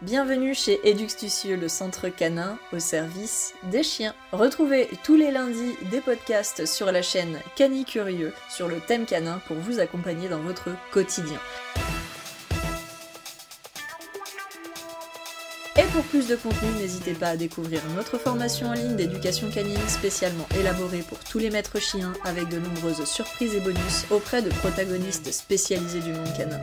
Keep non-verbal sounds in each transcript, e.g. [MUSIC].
Bienvenue chez Eduxtucieux, le centre canin au service des chiens. Retrouvez tous les lundis des podcasts sur la chaîne Cani Curieux sur le thème canin pour vous accompagner dans votre quotidien. Et pour plus de contenu, n'hésitez pas à découvrir notre formation en ligne d'éducation canine spécialement élaborée pour tous les maîtres chiens avec de nombreuses surprises et bonus auprès de protagonistes spécialisés du monde canin.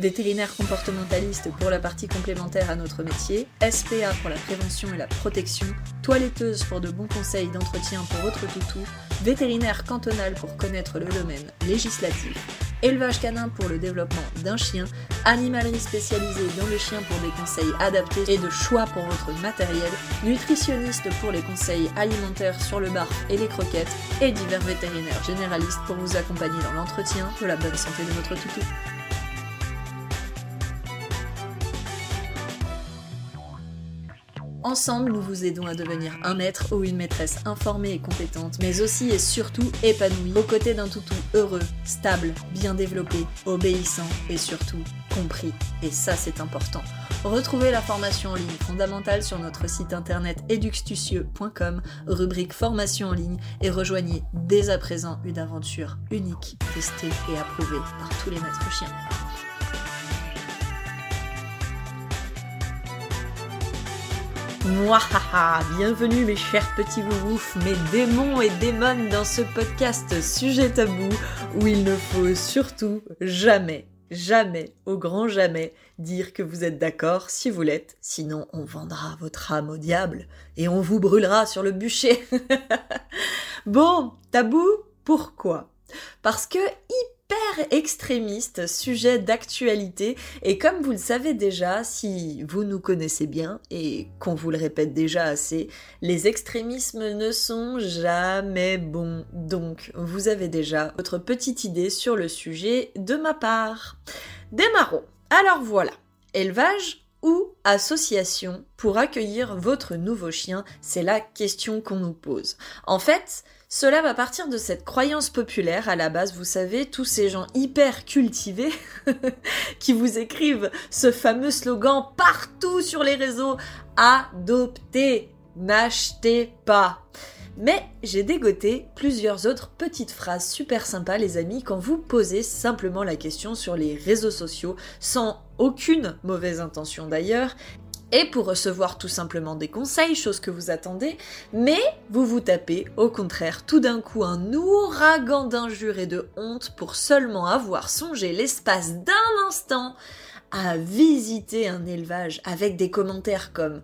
Vétérinaire comportementaliste pour la partie complémentaire à notre métier, SPA pour la prévention et la protection, toiletteuse pour de bons conseils d'entretien pour votre toutou, vétérinaire cantonal pour connaître le domaine législatif, élevage canin pour le développement d'un chien, animalerie spécialisée dans le chien pour des conseils adaptés et de choix pour votre matériel, nutritionniste pour les conseils alimentaires sur le bar et les croquettes, et divers vétérinaires généralistes pour vous accompagner dans l'entretien de la bonne santé de votre toutou. Ensemble, nous vous aidons à devenir un maître ou une maîtresse informée et compétente, mais aussi et surtout épanouie, aux côtés d'un toutou heureux, stable, bien développé, obéissant et surtout compris. Et ça, c'est important. Retrouvez la formation en ligne fondamentale sur notre site internet eduxtucieux.com, rubrique formation en ligne, et rejoignez dès à présent une aventure unique, testée et approuvée par tous les maîtres chiens. Mouahaha, bienvenue mes chers petits bouboufs, mes démons et démones dans ce podcast sujet tabou où il ne faut surtout jamais, jamais, au grand jamais, dire que vous êtes d'accord si vous l'êtes, sinon on vendra votre âme au diable et on vous brûlera sur le bûcher. [LAUGHS] bon, tabou, pourquoi? Parce que extrémiste, sujet d'actualité. Et comme vous le savez déjà, si vous nous connaissez bien et qu'on vous le répète déjà assez, les extrémismes ne sont jamais bons. Donc, vous avez déjà votre petite idée sur le sujet de ma part. Démarrons. Alors voilà. Élevage ou association pour accueillir votre nouveau chien C'est la question qu'on nous pose. En fait, cela va partir de cette croyance populaire à la base, vous savez, tous ces gens hyper cultivés [LAUGHS] qui vous écrivent ce fameux slogan partout sur les réseaux adoptez, n'achetez pas. Mais j'ai dégoté plusieurs autres petites phrases super sympas les amis quand vous posez simplement la question sur les réseaux sociaux sans aucune mauvaise intention d'ailleurs et pour recevoir tout simplement des conseils, chose que vous attendez, mais vous vous tapez au contraire tout d'un coup un ouragan d'injures et de honte pour seulement avoir songé l'espace d'un instant à visiter un élevage avec des commentaires comme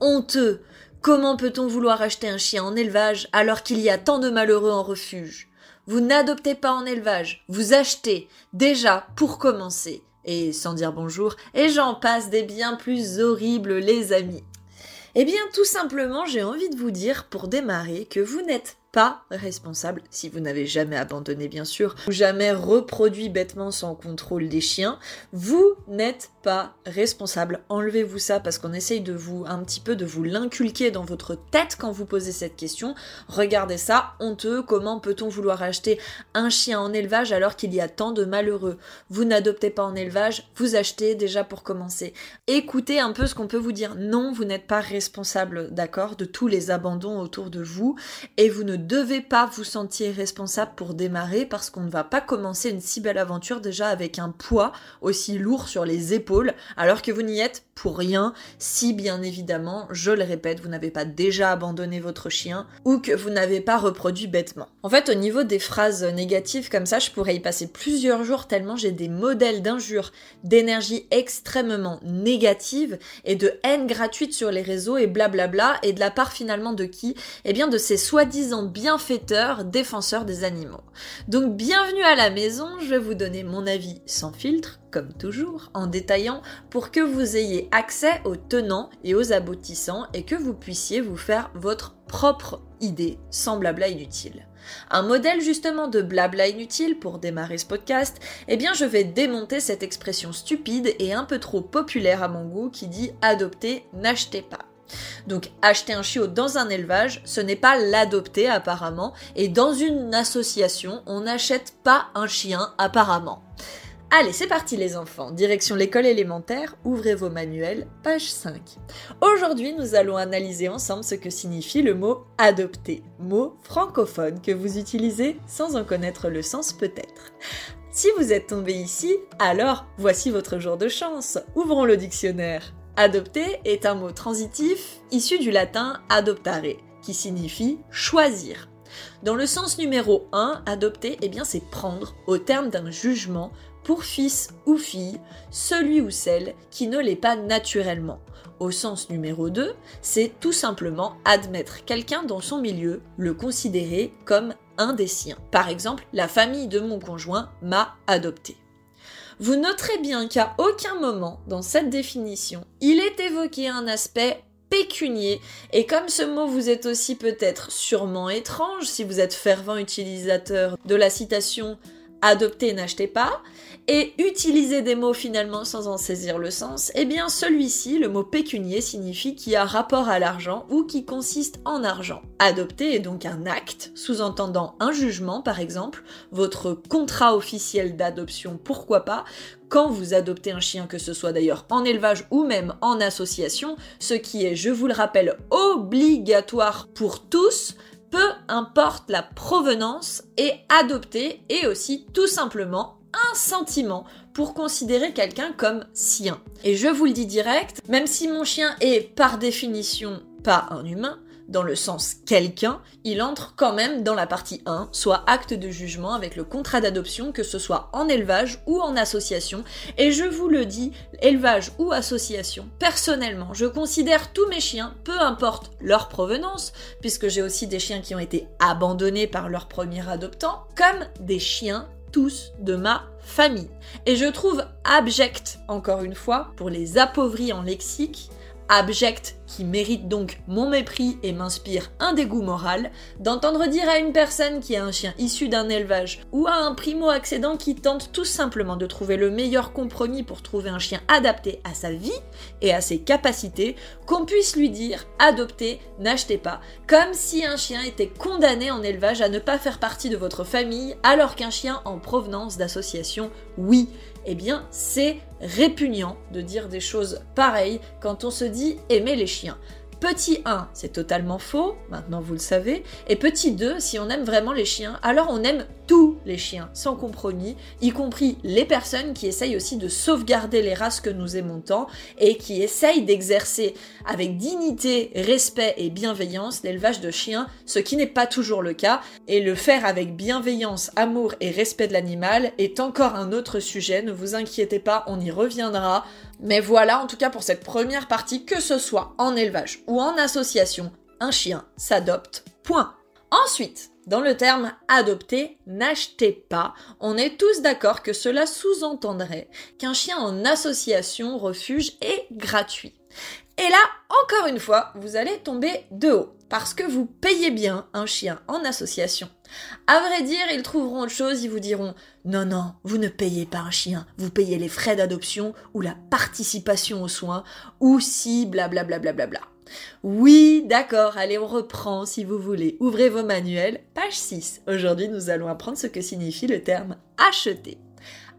honteux, comment peut-on vouloir acheter un chien en élevage alors qu'il y a tant de malheureux en refuge? Vous n'adoptez pas en élevage, vous achetez, déjà pour commencer et sans dire bonjour, et j'en passe des bien plus horribles les amis. Eh bien tout simplement j'ai envie de vous dire pour démarrer que vous n'êtes pas responsable, si vous n'avez jamais abandonné bien sûr, ou jamais reproduit bêtement sans contrôle des chiens, vous n'êtes pas responsable. Enlevez-vous ça parce qu'on essaye de vous, un petit peu de vous l'inculquer dans votre tête quand vous posez cette question. Regardez ça, honteux, comment peut-on vouloir acheter un chien en élevage alors qu'il y a tant de malheureux? Vous n'adoptez pas en élevage, vous achetez déjà pour commencer. Écoutez un peu ce qu'on peut vous dire. Non, vous n'êtes pas responsable, d'accord, de tous les abandons autour de vous et vous ne devez pas vous sentir responsable pour démarrer parce qu'on ne va pas commencer une si belle aventure déjà avec un poids aussi lourd sur les épaules alors que vous n'y êtes pour rien si bien évidemment, je le répète, vous n'avez pas déjà abandonné votre chien ou que vous n'avez pas reproduit bêtement. En fait, au niveau des phrases négatives comme ça, je pourrais y passer plusieurs jours tellement j'ai des modèles d'injures, d'énergie extrêmement négative et de haine gratuite sur les réseaux et blablabla et de la part finalement de qui? Eh bien de ces soi-disant bienfaiteurs, défenseurs des animaux. Donc bienvenue à la maison, je vais vous donner mon avis sans filtre, comme toujours, en détaillant pour que vous ayez accès aux tenants et aux aboutissants et que vous puissiez vous faire votre propre idée sans blabla inutile. Un modèle justement de blabla inutile pour démarrer ce podcast, eh bien je vais démonter cette expression stupide et un peu trop populaire à mon goût qui dit adopter, n'achetez pas. Donc acheter un chiot dans un élevage, ce n'est pas l'adopter apparemment, et dans une association, on n'achète pas un chien apparemment. Allez, c'est parti les enfants. Direction l'école élémentaire, ouvrez vos manuels, page 5. Aujourd'hui, nous allons analyser ensemble ce que signifie le mot adopter, mot francophone que vous utilisez sans en connaître le sens peut-être. Si vous êtes tombé ici, alors voici votre jour de chance. Ouvrons le dictionnaire. Adopter est un mot transitif issu du latin adoptare, qui signifie choisir. Dans le sens numéro 1, adopter, eh bien c'est prendre, au terme d'un jugement, pour fils ou fille celui ou celle qui ne l'est pas naturellement. Au sens numéro 2, c'est tout simplement admettre quelqu'un dans son milieu, le considérer comme un des siens. Par exemple, la famille de mon conjoint m'a adopté. Vous noterez bien qu'à aucun moment dans cette définition, il est évoqué un aspect pécunier. Et comme ce mot vous est aussi peut-être sûrement étrange si vous êtes fervent utilisateur de la citation adoptez, n'achetez pas, et utiliser des mots finalement sans en saisir le sens, eh bien celui-ci, le mot pécunier, signifie qui a rapport à l'argent ou qui consiste en argent. Adopter est donc un acte, sous-entendant un jugement par exemple, votre contrat officiel d'adoption, pourquoi pas, quand vous adoptez un chien, que ce soit d'ailleurs en élevage ou même en association, ce qui est, je vous le rappelle, obligatoire pour tous, peu importe la provenance, est adopté et aussi tout simplement un sentiment pour considérer quelqu'un comme sien. Et je vous le dis direct, même si mon chien est par définition pas un humain, dans le sens quelqu'un, il entre quand même dans la partie 1, soit acte de jugement avec le contrat d'adoption, que ce soit en élevage ou en association. Et je vous le dis, élevage ou association, personnellement, je considère tous mes chiens, peu importe leur provenance, puisque j'ai aussi des chiens qui ont été abandonnés par leur premier adoptant, comme des chiens tous de ma famille. Et je trouve abject, encore une fois, pour les appauvris en lexique, abject qui mérite donc mon mépris et m'inspire un dégoût moral, d'entendre dire à une personne qui a un chien issu d'un élevage ou à un primo-accédant qui tente tout simplement de trouver le meilleur compromis pour trouver un chien adapté à sa vie et à ses capacités, qu'on puisse lui dire adoptez, n'achetez pas, comme si un chien était condamné en élevage à ne pas faire partie de votre famille alors qu'un chien en provenance d'association, oui eh bien c'est répugnant de dire des choses pareilles quand on se dit aimer les chiens. Petit 1, c'est totalement faux, maintenant vous le savez. Et petit 2, si on aime vraiment les chiens, alors on aime tous les chiens, sans compromis, y compris les personnes qui essayent aussi de sauvegarder les races que nous aimons tant et qui essayent d'exercer avec dignité, respect et bienveillance l'élevage de chiens, ce qui n'est pas toujours le cas. Et le faire avec bienveillance, amour et respect de l'animal est encore un autre sujet, ne vous inquiétez pas, on y reviendra. Mais voilà, en tout cas pour cette première partie, que ce soit en élevage ou en association, un chien s'adopte. Point. Ensuite, dans le terme adopter, n'achetez pas, on est tous d'accord que cela sous-entendrait qu'un chien en association refuge est gratuit. Et là, encore une fois, vous allez tomber de haut, parce que vous payez bien un chien en association. À vrai dire, ils trouveront autre chose, ils vous diront non, non, vous ne payez pas un chien, vous payez les frais d'adoption ou la participation aux soins, ou si blablabla. Bla bla bla. Oui, d'accord, allez, on reprend si vous voulez. Ouvrez vos manuels, page 6. Aujourd'hui, nous allons apprendre ce que signifie le terme acheter.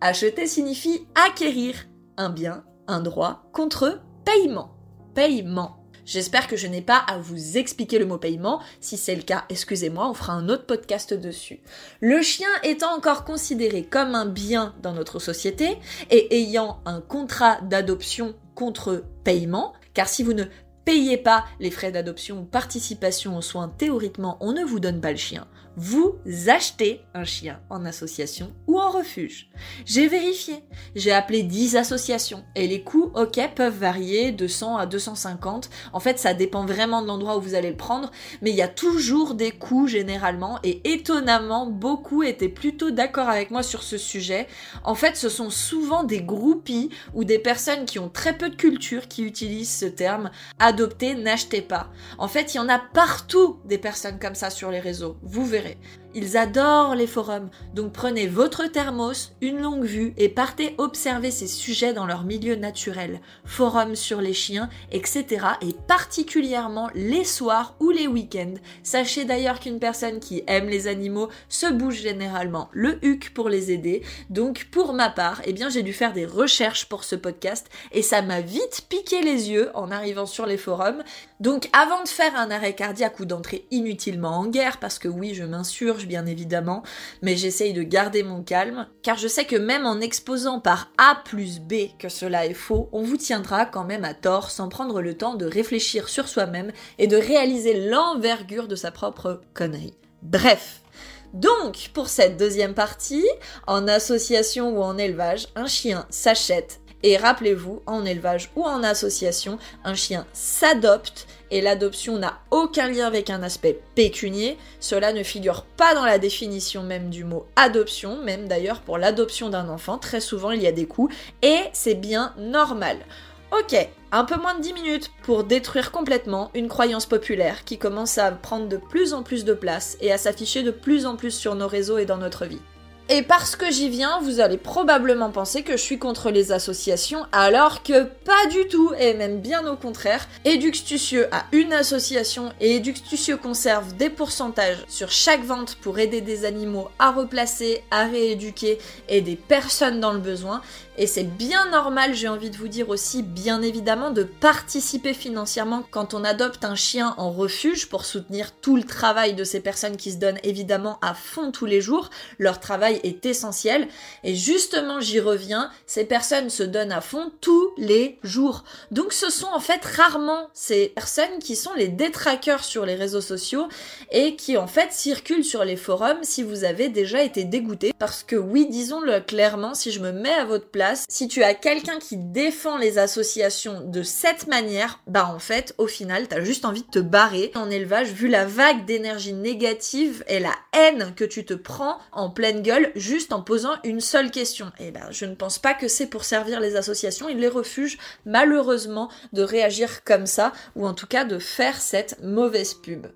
Acheter signifie acquérir un bien, un droit, contre paiement. Paiement. J'espère que je n'ai pas à vous expliquer le mot paiement. Si c'est le cas, excusez-moi, on fera un autre podcast dessus. Le chien étant encore considéré comme un bien dans notre société et ayant un contrat d'adoption contre paiement, car si vous ne payez pas les frais d'adoption ou participation aux soins, théoriquement, on ne vous donne pas le chien. Vous achetez un chien en association ou en refuge. J'ai vérifié. J'ai appelé 10 associations et les coûts, ok, peuvent varier de 100 à 250. En fait, ça dépend vraiment de l'endroit où vous allez le prendre, mais il y a toujours des coûts généralement et étonnamment, beaucoup étaient plutôt d'accord avec moi sur ce sujet. En fait, ce sont souvent des groupies ou des personnes qui ont très peu de culture qui utilisent ce terme adoptez, n'achetez pas. En fait, il y en a partout des personnes comme ça sur les réseaux. Vous verrez. it. Ils adorent les forums, donc prenez votre thermos, une longue vue et partez observer ces sujets dans leur milieu naturel. Forums sur les chiens, etc. Et particulièrement les soirs ou les week-ends. Sachez d'ailleurs qu'une personne qui aime les animaux se bouge généralement le huc pour les aider. Donc pour ma part, eh bien j'ai dû faire des recherches pour ce podcast et ça m'a vite piqué les yeux en arrivant sur les forums. Donc avant de faire un arrêt cardiaque ou d'entrer inutilement en guerre, parce que oui, je m'insurge bien évidemment, mais j'essaye de garder mon calme, car je sais que même en exposant par A plus B que cela est faux, on vous tiendra quand même à tort sans prendre le temps de réfléchir sur soi-même et de réaliser l'envergure de sa propre connerie. Bref, donc, pour cette deuxième partie, en association ou en élevage, un chien s'achète et rappelez-vous, en élevage ou en association, un chien s'adopte et l'adoption n'a aucun lien avec un aspect pécunier. Cela ne figure pas dans la définition même du mot adoption, même d'ailleurs pour l'adoption d'un enfant, très souvent il y a des coûts et c'est bien normal. Ok, un peu moins de 10 minutes pour détruire complètement une croyance populaire qui commence à prendre de plus en plus de place et à s'afficher de plus en plus sur nos réseaux et dans notre vie. Et parce que j'y viens, vous allez probablement penser que je suis contre les associations, alors que pas du tout, et même bien au contraire. Eduxtucieux a une association et Eduxtucieux conserve des pourcentages sur chaque vente pour aider des animaux à replacer, à rééduquer et des personnes dans le besoin. Et c'est bien normal, j'ai envie de vous dire aussi, bien évidemment, de participer financièrement quand on adopte un chien en refuge pour soutenir tout le travail de ces personnes qui se donnent évidemment à fond tous les jours. Leur travail est essentiel. Et justement, j'y reviens, ces personnes se donnent à fond tous les jours. Donc ce sont en fait rarement ces personnes qui sont les détraqueurs sur les réseaux sociaux et qui en fait circulent sur les forums si vous avez déjà été dégoûté. Parce que oui, disons-le clairement, si je me mets à votre place, si tu as quelqu'un qui défend les associations de cette manière, bah en fait, au final, t'as juste envie de te barrer en élevage vu la vague d'énergie négative et la haine que tu te prends en pleine gueule juste en posant une seule question. Et ben, je ne pense pas que c'est pour servir les associations. Ils les refusent malheureusement de réagir comme ça ou en tout cas de faire cette mauvaise pub.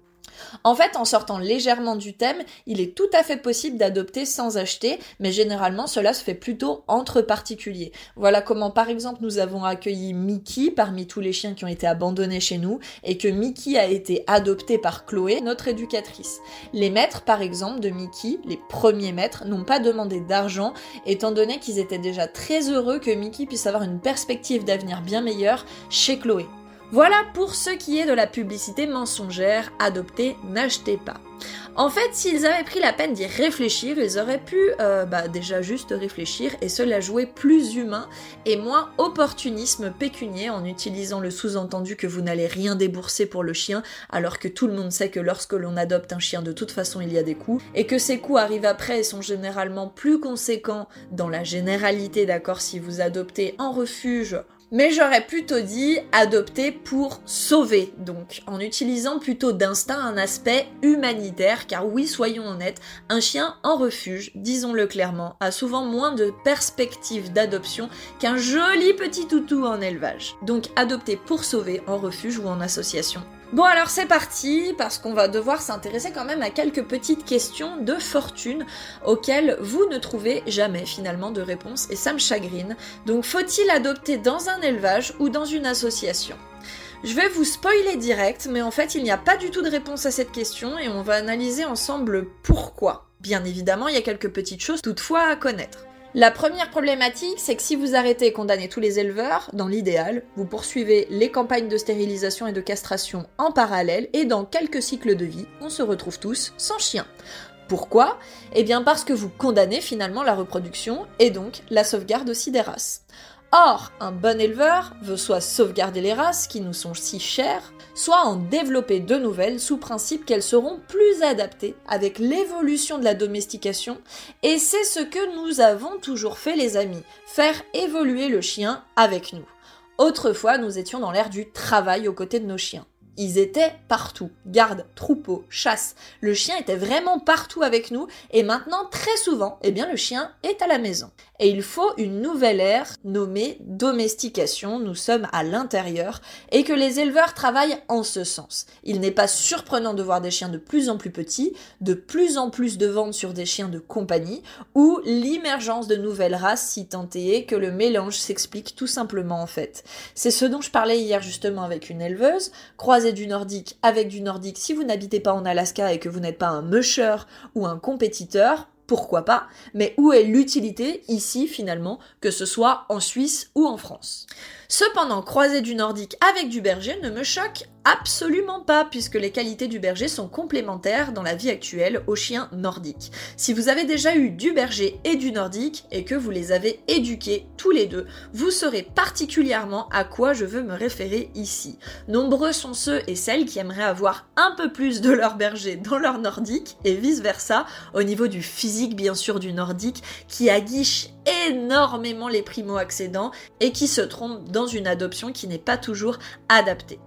En fait, en sortant légèrement du thème, il est tout à fait possible d'adopter sans acheter, mais généralement cela se fait plutôt entre particuliers. Voilà comment par exemple nous avons accueilli Mickey parmi tous les chiens qui ont été abandonnés chez nous et que Mickey a été adopté par Chloé, notre éducatrice. Les maîtres par exemple de Mickey, les premiers maîtres, n'ont pas demandé d'argent étant donné qu'ils étaient déjà très heureux que Mickey puisse avoir une perspective d'avenir bien meilleure chez Chloé. Voilà pour ce qui est de la publicité mensongère, adoptée, n'achetez pas. En fait, s'ils avaient pris la peine d'y réfléchir, ils auraient pu euh, bah, déjà juste réfléchir et se la jouer plus humain et moins opportunisme pécunier en utilisant le sous-entendu que vous n'allez rien débourser pour le chien, alors que tout le monde sait que lorsque l'on adopte un chien, de toute façon, il y a des coûts, et que ces coûts arrivent après et sont généralement plus conséquents dans la généralité, d'accord, si vous adoptez en refuge mais j'aurais plutôt dit adopter pour sauver, donc en utilisant plutôt d'instinct un aspect humanitaire, car oui, soyons honnêtes, un chien en refuge, disons-le clairement, a souvent moins de perspectives d'adoption qu'un joli petit toutou en élevage. Donc adopter pour sauver en refuge ou en association, Bon alors c'est parti parce qu'on va devoir s'intéresser quand même à quelques petites questions de fortune auxquelles vous ne trouvez jamais finalement de réponse et ça me chagrine. Donc faut-il adopter dans un élevage ou dans une association? Je vais vous spoiler direct, mais en fait il n'y a pas du tout de réponse à cette question et on va analyser ensemble pourquoi. Bien évidemment, il y a quelques petites choses toutefois à connaître. La première problématique, c'est que si vous arrêtez et condamnez tous les éleveurs, dans l'idéal, vous poursuivez les campagnes de stérilisation et de castration en parallèle, et dans quelques cycles de vie, on se retrouve tous sans chien. Pourquoi? Eh bien parce que vous condamnez finalement la reproduction et donc la sauvegarde aussi des races. Or, un bon éleveur veut soit sauvegarder les races qui nous sont si chères, soit en développer de nouvelles sous principe qu'elles seront plus adaptées avec l'évolution de la domestication, et c'est ce que nous avons toujours fait les amis, faire évoluer le chien avec nous. Autrefois, nous étions dans l'ère du travail aux côtés de nos chiens. ils étaient partout. Garde, troupeau, chasse. Le chien était vraiment partout avec nous et maintenant très souvent, eh bien le chien est à la maison. Et il faut une nouvelle ère nommée domestication. Nous sommes à l'intérieur et que les éleveurs travaillent en ce sens. Il n'est pas surprenant de voir des chiens de plus en plus petits, de plus en plus de ventes sur des chiens de compagnie ou l'émergence de nouvelles races si tant est que le mélange s'explique tout simplement en fait. C'est ce dont je parlais hier justement avec une éleveuse du nordique avec du nordique si vous n'habitez pas en Alaska et que vous n'êtes pas un musher ou un compétiteur, pourquoi pas, mais où est l'utilité ici finalement, que ce soit en Suisse ou en France? Cependant, croiser du nordique avec du berger ne me choque Absolument pas, puisque les qualités du berger sont complémentaires dans la vie actuelle aux chiens nordiques. Si vous avez déjà eu du berger et du nordique, et que vous les avez éduqués tous les deux, vous saurez particulièrement à quoi je veux me référer ici. Nombreux sont ceux et celles qui aimeraient avoir un peu plus de leur berger dans leur nordique, et vice-versa, au niveau du physique bien sûr du nordique, qui aguiche énormément les primo-accédants et qui se trompe dans une adoption qui n'est pas toujours adaptée.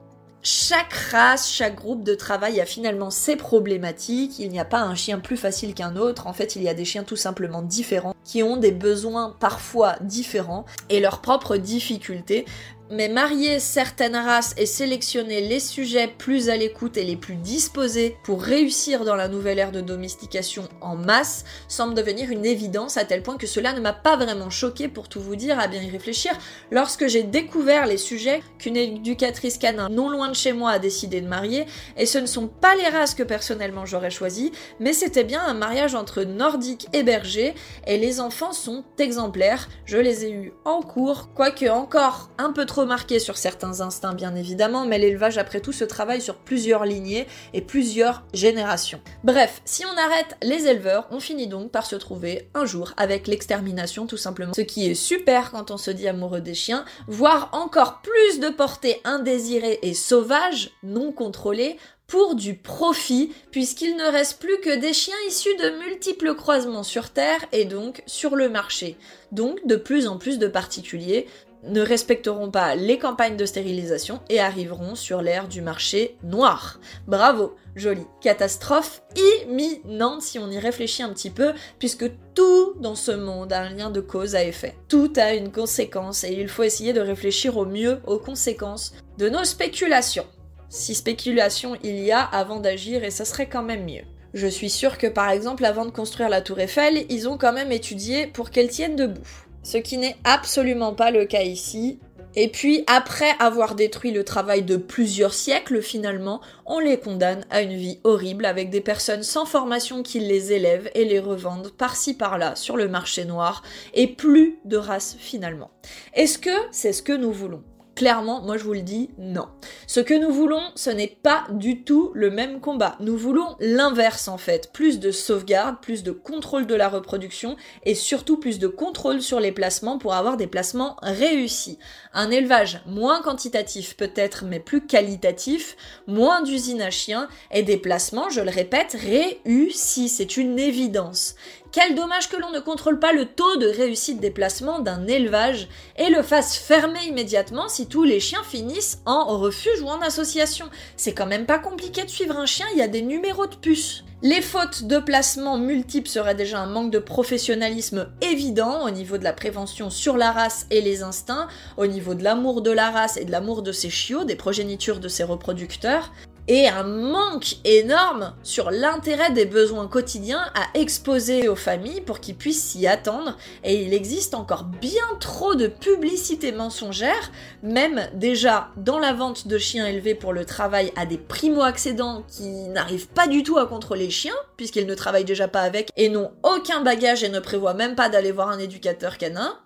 Chaque race, chaque groupe de travail a finalement ses problématiques. Il n'y a pas un chien plus facile qu'un autre. En fait, il y a des chiens tout simplement différents qui ont des besoins parfois différents et leurs propres difficultés mais marier certaines races et sélectionner les sujets plus à l'écoute et les plus disposés pour réussir dans la nouvelle ère de domestication en masse semble devenir une évidence à tel point que cela ne m'a pas vraiment choqué pour tout vous dire à bien y réfléchir lorsque j'ai découvert les sujets qu'une éducatrice canin non loin de chez moi a décidé de marier et ce ne sont pas les races que personnellement j'aurais choisi mais c'était bien un mariage entre nordique et berger et les enfants sont exemplaires. Je les ai eus en cours quoique encore un peu trop remarqué sur certains instincts bien évidemment, mais l'élevage après tout se travaille sur plusieurs lignées et plusieurs générations. Bref, si on arrête les éleveurs, on finit donc par se trouver un jour avec l'extermination tout simplement. Ce qui est super quand on se dit amoureux des chiens, voire encore plus de portée indésirée et sauvage, non contrôlée, pour du profit, puisqu'il ne reste plus que des chiens issus de multiples croisements sur Terre et donc sur le marché. Donc de plus en plus de particuliers ne respecteront pas les campagnes de stérilisation et arriveront sur l'ère du marché noir. Bravo, jolie catastrophe imminente si on y réfléchit un petit peu, puisque tout dans ce monde a un lien de cause à effet. Tout a une conséquence et il faut essayer de réfléchir au mieux aux conséquences de nos spéculations. Si spéculation il y a avant d'agir et ça serait quand même mieux. Je suis sûre que par exemple avant de construire la tour Eiffel, ils ont quand même étudié pour qu'elle tienne debout ce qui n'est absolument pas le cas ici. Et puis, après avoir détruit le travail de plusieurs siècles, finalement, on les condamne à une vie horrible avec des personnes sans formation qui les élèvent et les revendent par-ci par-là sur le marché noir, et plus de race finalement. Est-ce que c'est ce que nous voulons? Clairement, moi je vous le dis, non. Ce que nous voulons, ce n'est pas du tout le même combat. Nous voulons l'inverse en fait. Plus de sauvegarde, plus de contrôle de la reproduction et surtout plus de contrôle sur les placements pour avoir des placements réussis. Un élevage moins quantitatif peut-être mais plus qualitatif, moins d'usines à chiens et des placements, je le répète, réussis. C'est une évidence. Quel dommage que l'on ne contrôle pas le taux de réussite des placements d'un élevage et le fasse fermer immédiatement si tous les chiens finissent en refuge ou en association. C'est quand même pas compliqué de suivre un chien, il y a des numéros de puces. Les fautes de placement multiples seraient déjà un manque de professionnalisme évident au niveau de la prévention sur la race et les instincts, au niveau de l'amour de la race et de l'amour de ses chiots, des progénitures de ses reproducteurs et un manque énorme sur l'intérêt des besoins quotidiens à exposer aux familles pour qu'ils puissent s'y attendre. Et il existe encore bien trop de publicité mensongère, même déjà dans la vente de chiens élevés pour le travail à des primo-accédants qui n'arrivent pas du tout à contrôler les chiens, puisqu'ils ne travaillent déjà pas avec et n'ont aucun bagage et ne prévoient même pas d'aller voir un éducateur canin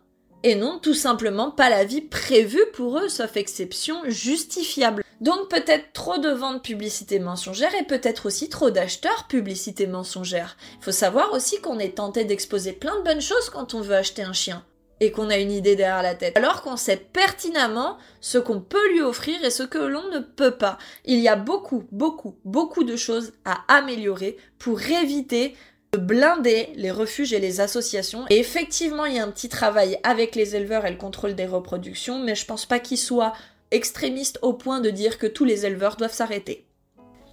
et non tout simplement pas la vie prévue pour eux, sauf exception justifiable. Donc peut-être trop de ventes publicité mensongère et peut-être aussi trop d'acheteurs publicité mensongère. Il faut savoir aussi qu'on est tenté d'exposer plein de bonnes choses quand on veut acheter un chien et qu'on a une idée derrière la tête. Alors qu'on sait pertinemment ce qu'on peut lui offrir et ce que l'on ne peut pas. Il y a beaucoup, beaucoup, beaucoup de choses à améliorer pour éviter de blinder les refuges et les associations. Et effectivement, il y a un petit travail avec les éleveurs et le contrôle des reproductions, mais je pense pas qu'il soit extrémiste au point de dire que tous les éleveurs doivent s'arrêter.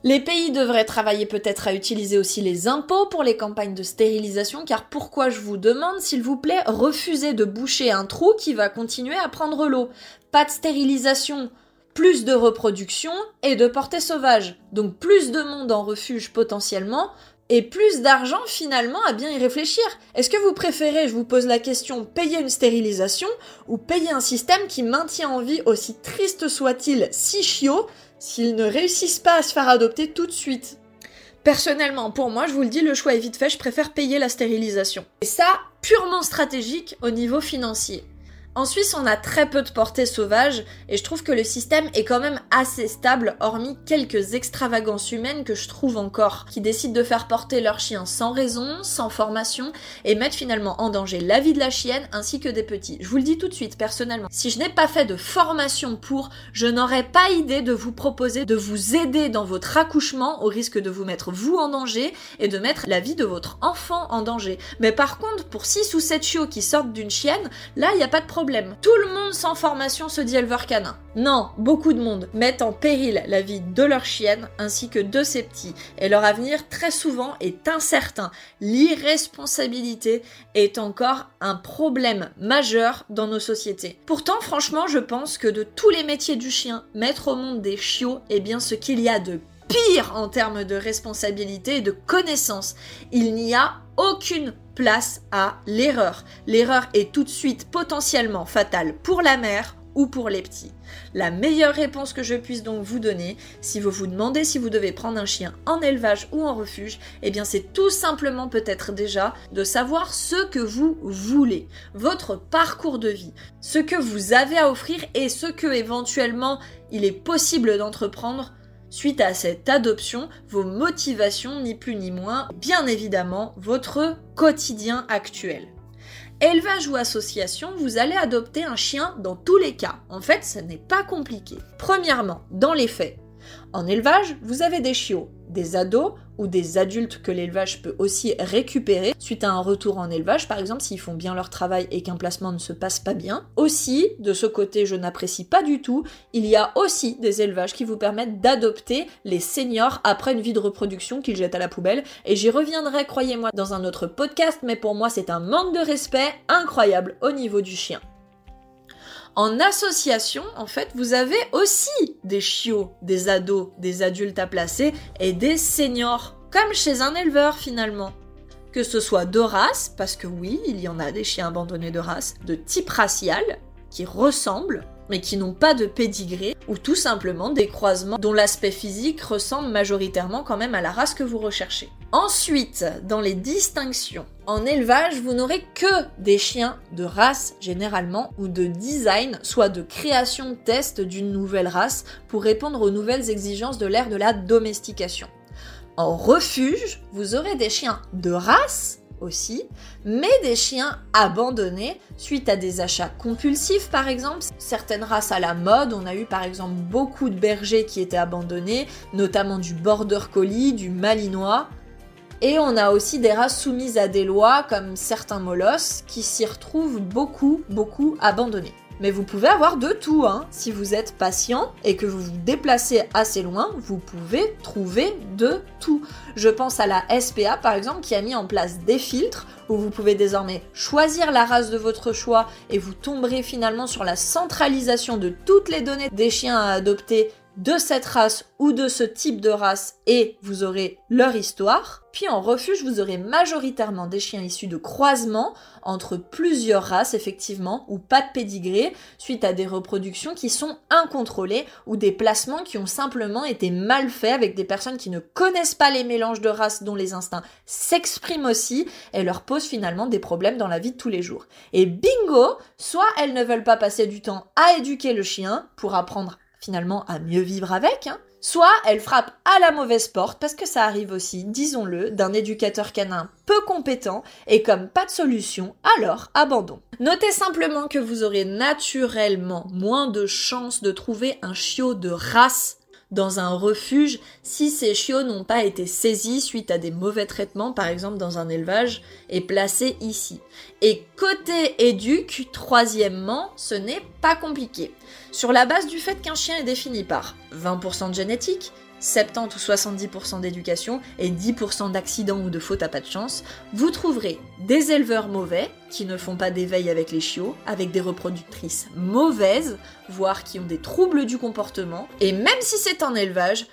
Les pays devraient travailler peut-être à utiliser aussi les impôts pour les campagnes de stérilisation, car pourquoi je vous demande, s'il vous plaît, refusez de boucher un trou qui va continuer à prendre l'eau. Pas de stérilisation, plus de reproduction et de portée sauvage. Donc plus de monde en refuge potentiellement, et plus d'argent finalement à bien y réfléchir. Est-ce que vous préférez, je vous pose la question, payer une stérilisation ou payer un système qui maintient en vie, aussi triste soit-il, si chiot, s'ils ne réussissent pas à se faire adopter tout de suite? Personnellement, pour moi, je vous le dis, le choix est vite fait, je préfère payer la stérilisation. Et ça, purement stratégique au niveau financier. En Suisse, on a très peu de portée sauvage et je trouve que le système est quand même assez stable, hormis quelques extravagances humaines que je trouve encore, qui décident de faire porter leur chien sans raison, sans formation et mettent finalement en danger la vie de la chienne ainsi que des petits. Je vous le dis tout de suite, personnellement, si je n'ai pas fait de formation pour, je n'aurais pas idée de vous proposer de vous aider dans votre accouchement au risque de vous mettre vous en danger et de mettre la vie de votre enfant en danger. Mais par contre, pour 6 ou 7 chiots qui sortent d'une chienne, là, il n'y a pas de problème tout le monde sans formation se dit éleveur canin. Non, beaucoup de monde mettent en péril la vie de leur chienne ainsi que de ses petits, et leur avenir très souvent est incertain. L'irresponsabilité est encore un problème majeur dans nos sociétés. Pourtant, franchement, je pense que de tous les métiers du chien, mettre au monde des chiots est bien ce qu'il y a de pire en termes de responsabilité et de connaissance. Il n'y a aucune place à l'erreur. L'erreur est tout de suite potentiellement fatale pour la mère ou pour les petits. La meilleure réponse que je puisse donc vous donner, si vous vous demandez si vous devez prendre un chien en élevage ou en refuge, eh bien c'est tout simplement peut-être déjà de savoir ce que vous voulez, votre parcours de vie, ce que vous avez à offrir et ce que éventuellement il est possible d'entreprendre Suite à cette adoption, vos motivations, ni plus ni moins, bien évidemment, votre quotidien actuel. Élevage ou association, vous allez adopter un chien dans tous les cas. En fait, ce n'est pas compliqué. Premièrement, dans les faits, en élevage, vous avez des chiots, des ados ou des adultes que l'élevage peut aussi récupérer suite à un retour en élevage, par exemple s'ils font bien leur travail et qu'un placement ne se passe pas bien. Aussi, de ce côté, je n'apprécie pas du tout, il y a aussi des élevages qui vous permettent d'adopter les seniors après une vie de reproduction qu'ils jettent à la poubelle. Et j'y reviendrai, croyez-moi, dans un autre podcast, mais pour moi c'est un manque de respect incroyable au niveau du chien. En association, en fait, vous avez aussi des chiots, des ados, des adultes à placer et des seniors, comme chez un éleveur finalement. Que ce soit de race, parce que oui, il y en a des chiens abandonnés de race, de type racial, qui ressemblent, mais qui n'ont pas de pédigré, ou tout simplement des croisements dont l'aspect physique ressemble majoritairement quand même à la race que vous recherchez. Ensuite, dans les distinctions, en élevage, vous n'aurez que des chiens de race généralement ou de design, soit de création test d'une nouvelle race pour répondre aux nouvelles exigences de l'ère de la domestication. En refuge, vous aurez des chiens de race aussi, mais des chiens abandonnés suite à des achats compulsifs par exemple. Certaines races à la mode, on a eu par exemple beaucoup de bergers qui étaient abandonnés, notamment du border collie, du malinois. Et on a aussi des races soumises à des lois comme certains molosses qui s'y retrouvent beaucoup, beaucoup abandonnés. Mais vous pouvez avoir de tout, hein. Si vous êtes patient et que vous vous déplacez assez loin, vous pouvez trouver de tout. Je pense à la SPA par exemple qui a mis en place des filtres où vous pouvez désormais choisir la race de votre choix et vous tomberez finalement sur la centralisation de toutes les données des chiens à adopter de cette race ou de ce type de race et vous aurez leur histoire. Puis en refuge, vous aurez majoritairement des chiens issus de croisements entre plusieurs races, effectivement, ou pas de pédigré, suite à des reproductions qui sont incontrôlées ou des placements qui ont simplement été mal faits avec des personnes qui ne connaissent pas les mélanges de races dont les instincts s'expriment aussi et leur posent finalement des problèmes dans la vie de tous les jours. Et bingo, soit elles ne veulent pas passer du temps à éduquer le chien pour apprendre finalement à mieux vivre avec, hein. soit elle frappe à la mauvaise porte, parce que ça arrive aussi, disons-le, d'un éducateur canin peu compétent, et comme pas de solution, alors abandon. Notez simplement que vous aurez naturellement moins de chances de trouver un chiot de race dans un refuge si ces chiots n'ont pas été saisis suite à des mauvais traitements, par exemple dans un élevage, et placés ici. Et côté éduc, troisièmement, ce n'est pas compliqué. Sur la base du fait qu'un chien est défini par 20% de génétique, 70 ou 70% d'éducation et 10% d'accidents ou de fautes à pas de chance, vous trouverez des éleveurs mauvais qui ne font pas d'éveil avec les chiots, avec des reproductrices mauvaises, voire qui ont des troubles du comportement, et même si c'est un élevage,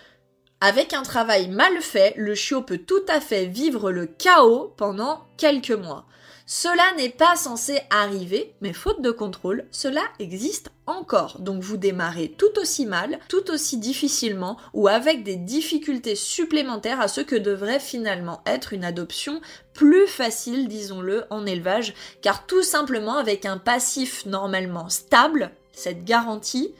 avec un travail mal fait, le chiot peut tout à fait vivre le chaos pendant quelques mois. Cela n'est pas censé arriver, mais faute de contrôle, cela existe encore. Donc vous démarrez tout aussi mal, tout aussi difficilement ou avec des difficultés supplémentaires à ce que devrait finalement être une adoption plus facile, disons-le, en élevage, car tout simplement avec un passif normalement stable, cette garantie,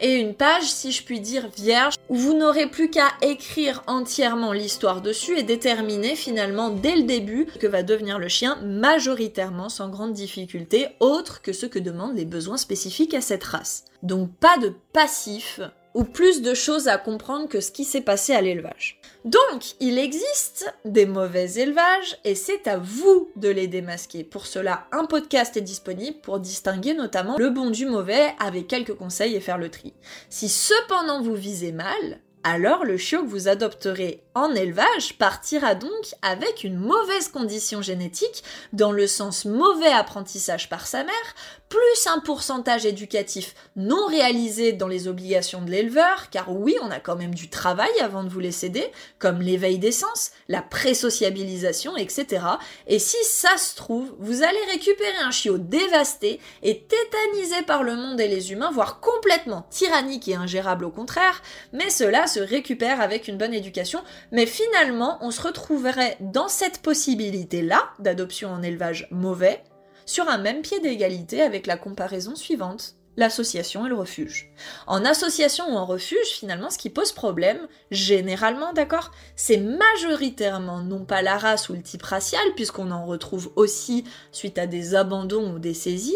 et une page, si je puis dire, vierge, où vous n'aurez plus qu'à écrire entièrement l'histoire dessus et déterminer finalement dès le début que va devenir le chien majoritairement sans grande difficulté, autre que ce que demandent les besoins spécifiques à cette race. Donc pas de passif, ou plus de choses à comprendre que ce qui s'est passé à l'élevage. Donc, il existe des mauvais élevages et c'est à vous de les démasquer. Pour cela, un podcast est disponible pour distinguer notamment le bon du mauvais avec quelques conseils et faire le tri. Si cependant vous visez mal, alors le chiot que vous adopterez en élevage partira donc avec une mauvaise condition génétique, dans le sens mauvais apprentissage par sa mère, plus un pourcentage éducatif non réalisé dans les obligations de l'éleveur, car oui, on a quand même du travail avant de vous les céder, comme l'éveil des sens, la pré-sociabilisation, etc. Et si ça se trouve, vous allez récupérer un chiot dévasté et tétanisé par le monde et les humains, voire complètement tyrannique et ingérable au contraire, mais cela se récupère avec une bonne éducation, mais finalement, on se retrouverait dans cette possibilité-là d'adoption en élevage mauvais, sur un même pied d'égalité avec la comparaison suivante l'association et le refuge. En association ou en refuge, finalement, ce qui pose problème, généralement, d'accord, c'est majoritairement non pas la race ou le type racial, puisqu'on en retrouve aussi suite à des abandons ou des saisies,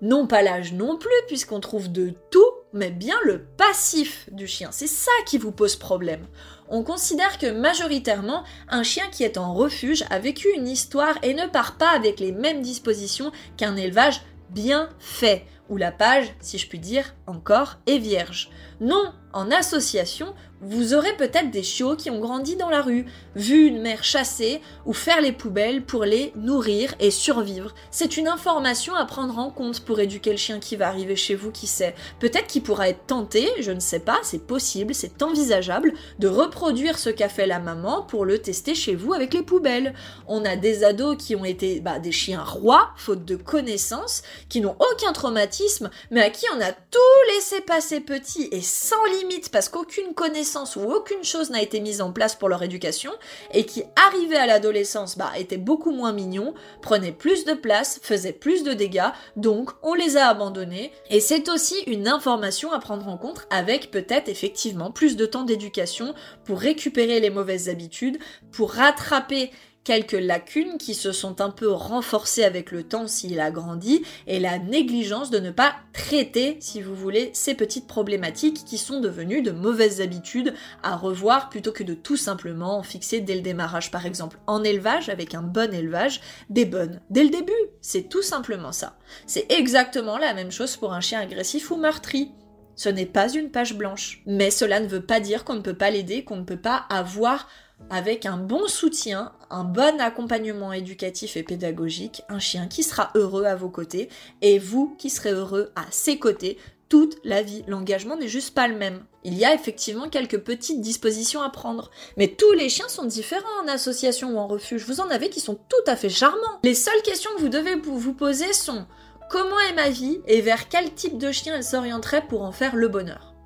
non pas l'âge non plus, puisqu'on trouve de tout, mais bien le passif du chien. C'est ça qui vous pose problème on considère que majoritairement, un chien qui est en refuge a vécu une histoire et ne part pas avec les mêmes dispositions qu'un élevage bien fait, où la page, si je puis dire, encore est vierge. Non, en association, vous aurez peut-être des chiots qui ont grandi dans la rue, vu une mère chasser ou faire les poubelles pour les nourrir et survivre. C'est une information à prendre en compte pour éduquer le chien qui va arriver chez vous, qui sait. Peut-être qu'il pourra être tenté, je ne sais pas, c'est possible, c'est envisageable, de reproduire ce qu'a fait la maman pour le tester chez vous avec les poubelles. On a des ados qui ont été bah, des chiens rois, faute de connaissances, qui n'ont aucun traumatisme, mais à qui on a tout laissé passer petit et sans limite parce qu'aucune connaissance ou aucune chose n'a été mise en place pour leur éducation et qui, arrivaient à l'adolescence, bah, étaient beaucoup moins mignons, prenaient plus de place, faisaient plus de dégâts, donc on les a abandonnés. Et c'est aussi une information à prendre en compte avec peut-être effectivement plus de temps d'éducation pour récupérer les mauvaises habitudes, pour rattraper quelques lacunes qui se sont un peu renforcées avec le temps s'il a grandi et la négligence de ne pas traiter, si vous voulez, ces petites problématiques qui sont devenues de mauvaises habitudes à revoir plutôt que de tout simplement fixer dès le démarrage, par exemple en élevage, avec un bon élevage, des bonnes. Dès le début, c'est tout simplement ça. C'est exactement la même chose pour un chien agressif ou meurtri. Ce n'est pas une page blanche. Mais cela ne veut pas dire qu'on ne peut pas l'aider, qu'on ne peut pas avoir avec un bon soutien, un bon accompagnement éducatif et pédagogique, un chien qui sera heureux à vos côtés et vous qui serez heureux à ses côtés toute la vie. L'engagement n'est juste pas le même. Il y a effectivement quelques petites dispositions à prendre. Mais tous les chiens sont différents en association ou en refuge. Vous en avez qui sont tout à fait charmants. Les seules questions que vous devez vous poser sont comment est ma vie et vers quel type de chien elle s'orienterait pour en faire le bonheur?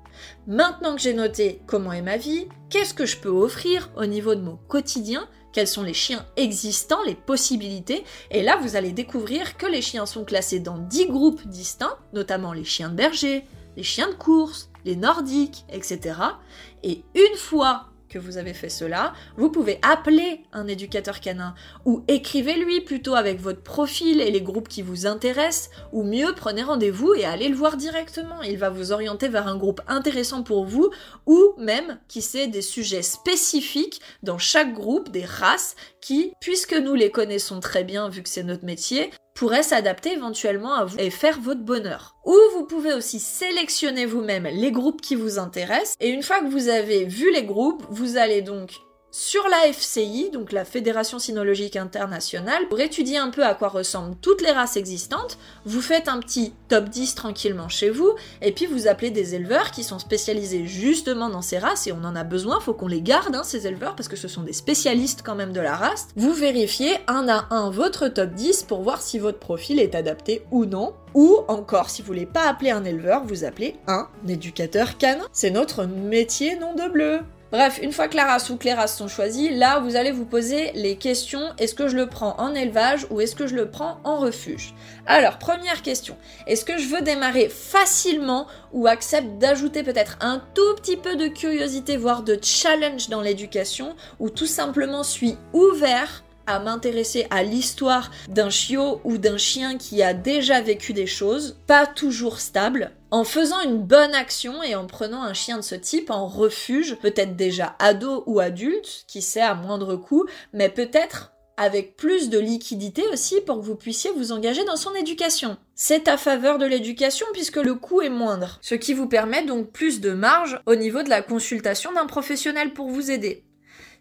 Maintenant que j'ai noté comment est ma vie, qu'est-ce que je peux offrir au niveau de mon quotidien, quels sont les chiens existants, les possibilités, et là vous allez découvrir que les chiens sont classés dans 10 groupes distincts, notamment les chiens de berger, les chiens de course, les nordiques, etc. Et une fois vous avez fait cela, vous pouvez appeler un éducateur canin ou écrivez-lui plutôt avec votre profil et les groupes qui vous intéressent ou mieux prenez rendez-vous et allez le voir directement. Il va vous orienter vers un groupe intéressant pour vous ou même qui sait des sujets spécifiques dans chaque groupe, des races qui, puisque nous les connaissons très bien vu que c'est notre métier, pourraient s'adapter éventuellement à vous et faire votre bonheur. Ou vous pouvez aussi sélectionner vous-même les groupes qui vous intéressent et une fois que vous avez vu les groupes, vous allez donc sur la FCI, donc la Fédération Cynologique Internationale, pour étudier un peu à quoi ressemblent toutes les races existantes, vous faites un petit top 10 tranquillement chez vous, et puis vous appelez des éleveurs qui sont spécialisés justement dans ces races, et on en a besoin, faut qu'on les garde, hein, ces éleveurs, parce que ce sont des spécialistes quand même de la race. Vous vérifiez un à un votre top 10 pour voir si votre profil est adapté ou non. Ou encore, si vous voulez pas appeler un éleveur, vous appelez un éducateur canin. C'est notre métier nom de bleu. Bref, une fois que la race ou que les races sont choisies, là vous allez vous poser les questions est-ce que je le prends en élevage ou est-ce que je le prends en refuge? Alors, première question, est-ce que je veux démarrer facilement ou accepte d'ajouter peut-être un tout petit peu de curiosité, voire de challenge dans l'éducation, ou tout simplement suis ouvert à m'intéresser à l'histoire d'un chiot ou d'un chien qui a déjà vécu des choses, pas toujours stable, en faisant une bonne action et en prenant un chien de ce type en refuge, peut-être déjà ado ou adulte, qui sait à moindre coût, mais peut-être avec plus de liquidité aussi pour que vous puissiez vous engager dans son éducation. C'est à faveur de l'éducation puisque le coût est moindre, ce qui vous permet donc plus de marge au niveau de la consultation d'un professionnel pour vous aider.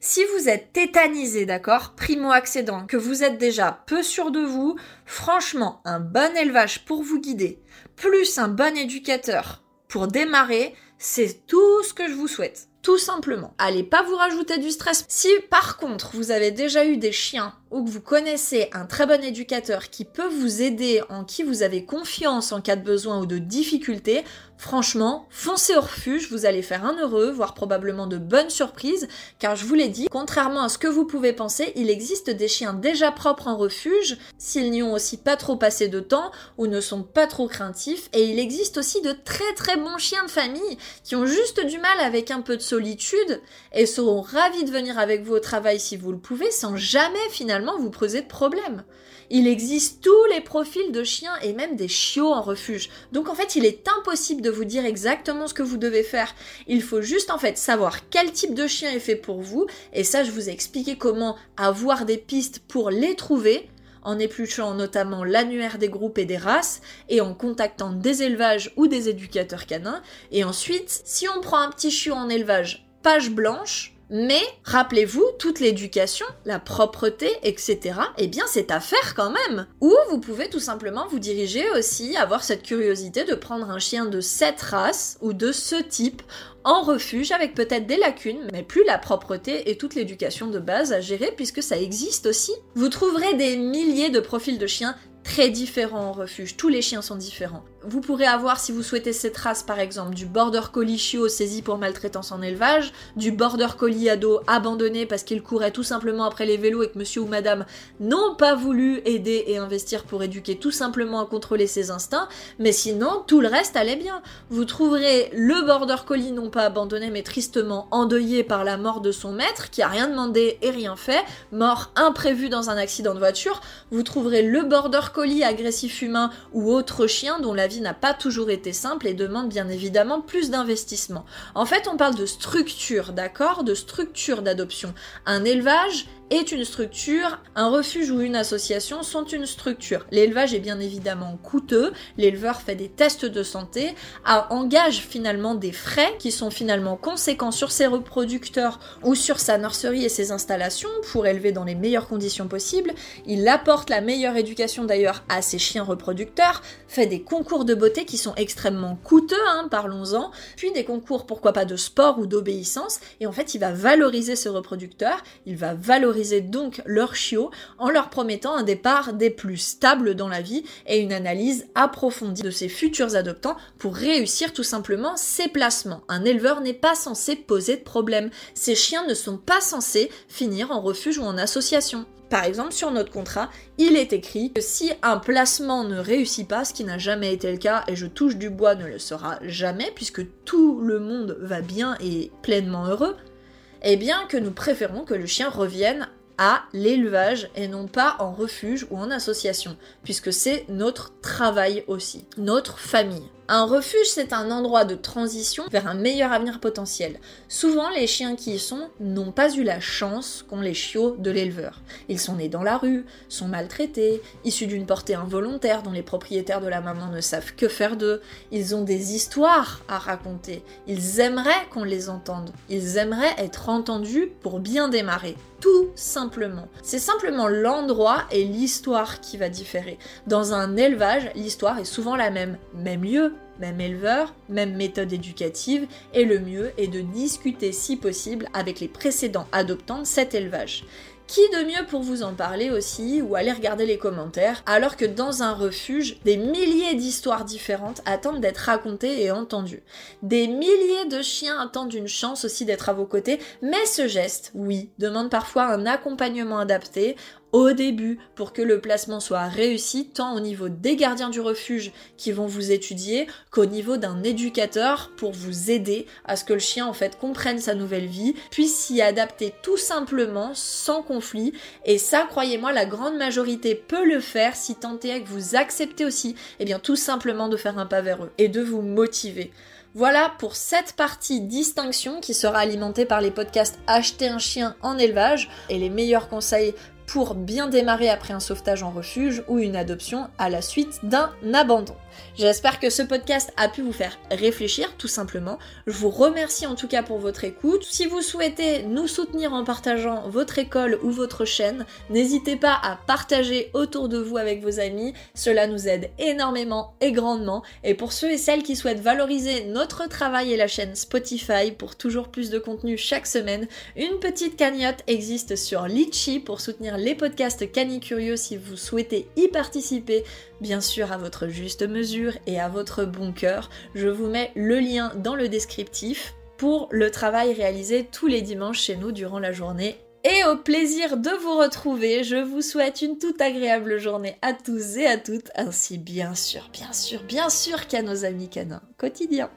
Si vous êtes tétanisé, d'accord, primo-accédant, que vous êtes déjà peu sûr de vous, franchement, un bon élevage pour vous guider, plus un bon éducateur pour démarrer, c'est tout ce que je vous souhaite. Tout simplement. Allez pas vous rajouter du stress. Si par contre vous avez déjà eu des chiens ou que vous connaissez un très bon éducateur qui peut vous aider, en qui vous avez confiance en cas de besoin ou de difficulté, Franchement, foncez au refuge, vous allez faire un heureux, voire probablement de bonnes surprises, car je vous l'ai dit, contrairement à ce que vous pouvez penser, il existe des chiens déjà propres en refuge, s'ils n'y ont aussi pas trop passé de temps ou ne sont pas trop craintifs, et il existe aussi de très très bons chiens de famille qui ont juste du mal avec un peu de solitude et seront ravis de venir avec vous au travail si vous le pouvez, sans jamais finalement vous poser de problème. Il existe tous les profils de chiens et même des chiots en refuge. Donc en fait, il est impossible de vous dire exactement ce que vous devez faire. Il faut juste en fait savoir quel type de chien est fait pour vous. Et ça, je vous ai expliqué comment avoir des pistes pour les trouver en épluchant notamment l'annuaire des groupes et des races, et en contactant des élevages ou des éducateurs canins. Et ensuite, si on prend un petit chiot en élevage, page blanche, mais rappelez-vous, toute l'éducation, la propreté, etc., eh bien c'est à faire quand même. Ou vous pouvez tout simplement vous diriger aussi, avoir cette curiosité de prendre un chien de cette race ou de ce type en refuge avec peut-être des lacunes, mais plus la propreté et toute l'éducation de base à gérer puisque ça existe aussi. Vous trouverez des milliers de profils de chiens très différents en refuge. Tous les chiens sont différents. Vous pourrez avoir, si vous souhaitez cette race par exemple, du border collie chiot saisi pour maltraitance en élevage, du border collie ado abandonné parce qu'il courait tout simplement après les vélos et que monsieur ou madame n'ont pas voulu aider et investir pour éduquer tout simplement à contrôler ses instincts, mais sinon tout le reste allait bien. Vous trouverez le border collie non pas abandonné mais tristement endeuillé par la mort de son maître qui a rien demandé et rien fait, mort imprévu dans un accident de voiture. Vous trouverez le border collie agressif humain ou autre chien dont la n'a pas toujours été simple et demande bien évidemment plus d'investissement. En fait, on parle de structure, d'accord? De structure d'adoption. Un élevage est une structure, un refuge ou une association sont une structure. L'élevage est bien évidemment coûteux, l'éleveur fait des tests de santé, engage finalement des frais qui sont finalement conséquents sur ses reproducteurs ou sur sa nurserie et ses installations pour élever dans les meilleures conditions possibles. Il apporte la meilleure éducation d'ailleurs à ses chiens reproducteurs, fait des concours de beauté qui sont extrêmement coûteux, hein, parlons-en, puis des concours pourquoi pas de sport ou d'obéissance, et en fait il va valoriser ses reproducteurs, il va valoriser donc leurs chiots en leur promettant un départ des plus stables dans la vie et une analyse approfondie de ses futurs adoptants pour réussir tout simplement ses placements. Un éleveur n'est pas censé poser de problème. Ces chiens ne sont pas censés finir en refuge ou en association. Par exemple, sur notre contrat, il est écrit que si un placement ne réussit pas, ce qui n'a jamais été le cas, et je touche du bois ne le sera jamais, puisque tout le monde va bien et pleinement heureux, Eh bien que nous préférons que le chien revienne à l'élevage et non pas en refuge ou en association, puisque c'est notre travail aussi, notre famille. Un refuge, c'est un endroit de transition vers un meilleur avenir potentiel. Souvent, les chiens qui y sont n'ont pas eu la chance qu'ont les chiots de l'éleveur. Ils sont nés dans la rue, sont maltraités, issus d'une portée involontaire dont les propriétaires de la maman ne savent que faire d'eux. Ils ont des histoires à raconter. Ils aimeraient qu'on les entende. Ils aimeraient être entendus pour bien démarrer tout simplement. C'est simplement l'endroit et l'histoire qui va différer. Dans un élevage, l'histoire est souvent la même. Même lieu, même éleveur, même méthode éducative, et le mieux est de discuter si possible avec les précédents adoptants cet élevage. Qui de mieux pour vous en parler aussi ou aller regarder les commentaires alors que dans un refuge, des milliers d'histoires différentes attendent d'être racontées et entendues. Des milliers de chiens attendent une chance aussi d'être à vos côtés, mais ce geste, oui, demande parfois un accompagnement adapté au début pour que le placement soit réussi tant au niveau des gardiens du refuge qui vont vous étudier qu'au niveau d'un éducateur pour vous aider à ce que le chien en fait comprenne sa nouvelle vie, puisse s'y adapter tout simplement sans conflit et ça croyez-moi la grande majorité peut le faire si tant est que vous acceptez aussi et eh bien tout simplement de faire un pas vers eux et de vous motiver. Voilà pour cette partie distinction qui sera alimentée par les podcasts Acheter un chien en élevage et les meilleurs conseils pour bien démarrer après un sauvetage en refuge ou une adoption à la suite d'un abandon. J'espère que ce podcast a pu vous faire réfléchir tout simplement. Je vous remercie en tout cas pour votre écoute. Si vous souhaitez nous soutenir en partageant votre école ou votre chaîne, n'hésitez pas à partager autour de vous avec vos amis. Cela nous aide énormément et grandement. Et pour ceux et celles qui souhaitent valoriser notre travail et la chaîne Spotify pour toujours plus de contenu chaque semaine, une petite cagnotte existe sur Litchi pour soutenir les podcasts Curieux si vous souhaitez y participer, bien sûr à votre juste mesure et à votre bon cœur. Je vous mets le lien dans le descriptif pour le travail réalisé tous les dimanches chez nous durant la journée. Et au plaisir de vous retrouver, je vous souhaite une toute agréable journée à tous et à toutes, ainsi bien sûr, bien sûr, bien sûr qu'à nos amis canins quotidiens.